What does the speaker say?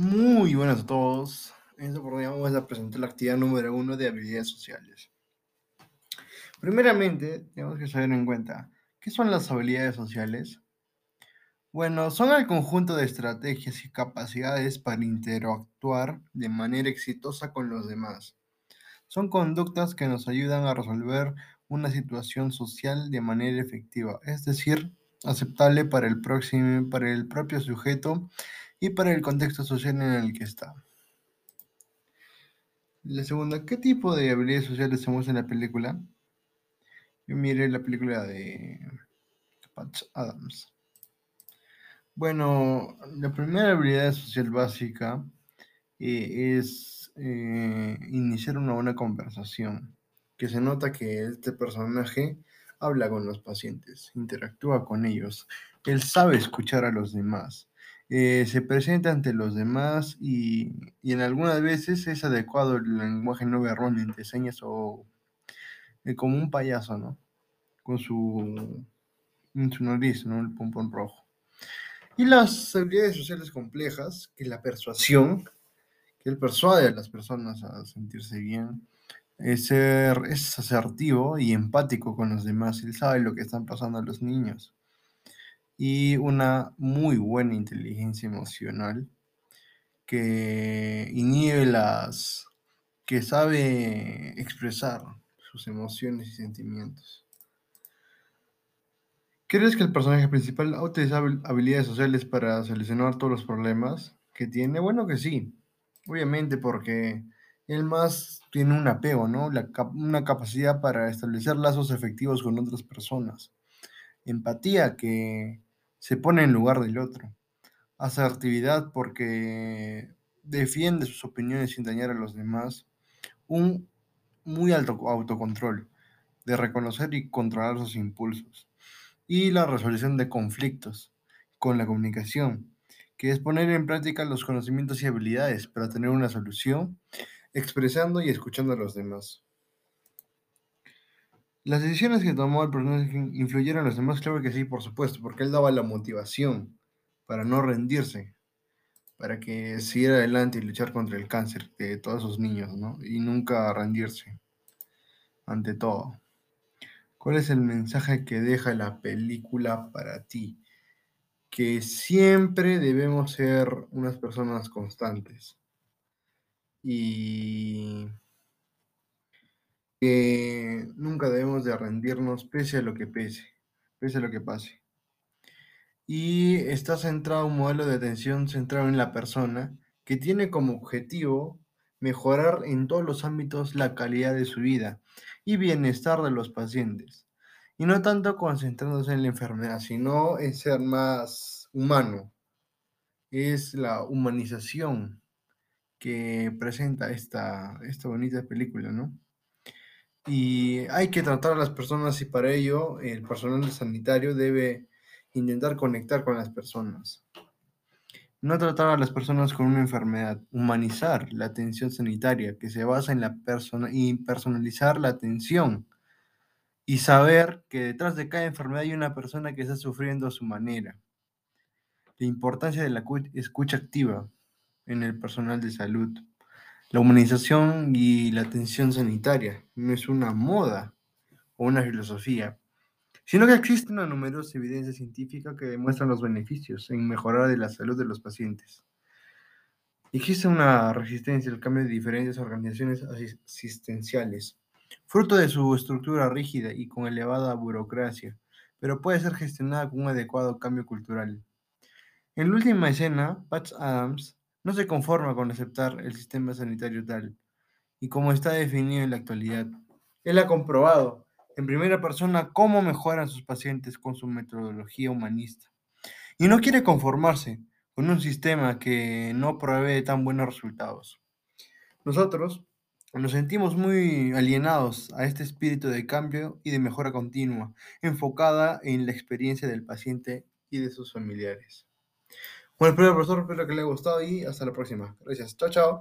Muy buenas a todos. En esta oportunidad vamos a presentar la actividad número uno de habilidades sociales. Primeramente, tenemos que saber en cuenta, ¿qué son las habilidades sociales? Bueno, son el conjunto de estrategias y capacidades para interactuar de manera exitosa con los demás. Son conductas que nos ayudan a resolver una situación social de manera efectiva, es decir, aceptable para el, próximo, para el propio sujeto y para el contexto social en el que está. La segunda, ¿qué tipo de habilidades sociales se muestra en la película? Yo miré la película de Patch Adams. Bueno, la primera habilidad social básica eh, es eh, iniciar una buena conversación, que se nota que este personaje habla con los pacientes, interactúa con ellos, él sabe escuchar a los demás, eh, se presenta ante los demás y, en algunas veces es adecuado el lenguaje no verbal entre señas o como un payaso, ¿no? Con su, su nariz, ¿no? El pompón rojo. Y las habilidades sociales complejas, que la persuasión, que él persuade a las personas a sentirse bien, es, ser, es asertivo y empático con los demás, él sabe lo que están pasando a los niños. Y una muy buena inteligencia emocional que inhibe las, que sabe expresar sus emociones y sentimientos. ¿Crees que el personaje principal ha utilizado habilidades sociales para solucionar todos los problemas que tiene? Bueno que sí, obviamente porque él más tiene un apego, ¿no? una capacidad para establecer lazos efectivos con otras personas. Empatía que se pone en lugar del otro. Asertividad porque defiende sus opiniones sin dañar a los demás. Un muy alto autocontrol de reconocer y controlar sus impulsos y la resolución de conflictos con la comunicación, que es poner en práctica los conocimientos y habilidades para tener una solución, expresando y escuchando a los demás. Las decisiones que tomó el personaje influyeron a los demás, claro que sí, por supuesto, porque él daba la motivación para no rendirse, para que siguiera adelante y luchar contra el cáncer de todos esos niños, ¿no? Y nunca rendirse ante todo. ¿Cuál es el mensaje que deja la película para ti? Que siempre debemos ser unas personas constantes. Y que nunca debemos de rendirnos pese a lo que pese, pese a lo que pase. Y está centrado un modelo de atención centrado en la persona que tiene como objetivo mejorar en todos los ámbitos la calidad de su vida y bienestar de los pacientes. Y no tanto concentrándose en la enfermedad, sino en ser más humano. Es la humanización que presenta esta, esta bonita película, ¿no? Y hay que tratar a las personas y para ello el personal sanitario debe intentar conectar con las personas. No tratar a las personas con una enfermedad, humanizar la atención sanitaria que se basa en la persona y personalizar la atención y saber que detrás de cada enfermedad hay una persona que está sufriendo a su manera. La importancia de la escucha activa en el personal de salud. La humanización y la atención sanitaria no es una moda o una filosofía, sino que existe una numerosa evidencia científica que demuestra los beneficios en mejorar la salud de los pacientes. Existe una resistencia al cambio de diferentes organizaciones asistenciales, fruto de su estructura rígida y con elevada burocracia, pero puede ser gestionada con un adecuado cambio cultural. En la última escena, Patch Adams no se conforma con aceptar el sistema sanitario tal y como está definido en la actualidad. Él ha comprobado en primera persona cómo mejoran sus pacientes con su metodología humanista. Y no quiere conformarse con un sistema que no provee tan buenos resultados. Nosotros nos sentimos muy alienados a este espíritu de cambio y de mejora continua, enfocada en la experiencia del paciente y de sus familiares. Bueno, espero, profesor, espero que le haya gustado y hasta la próxima. Gracias. Chao, chao.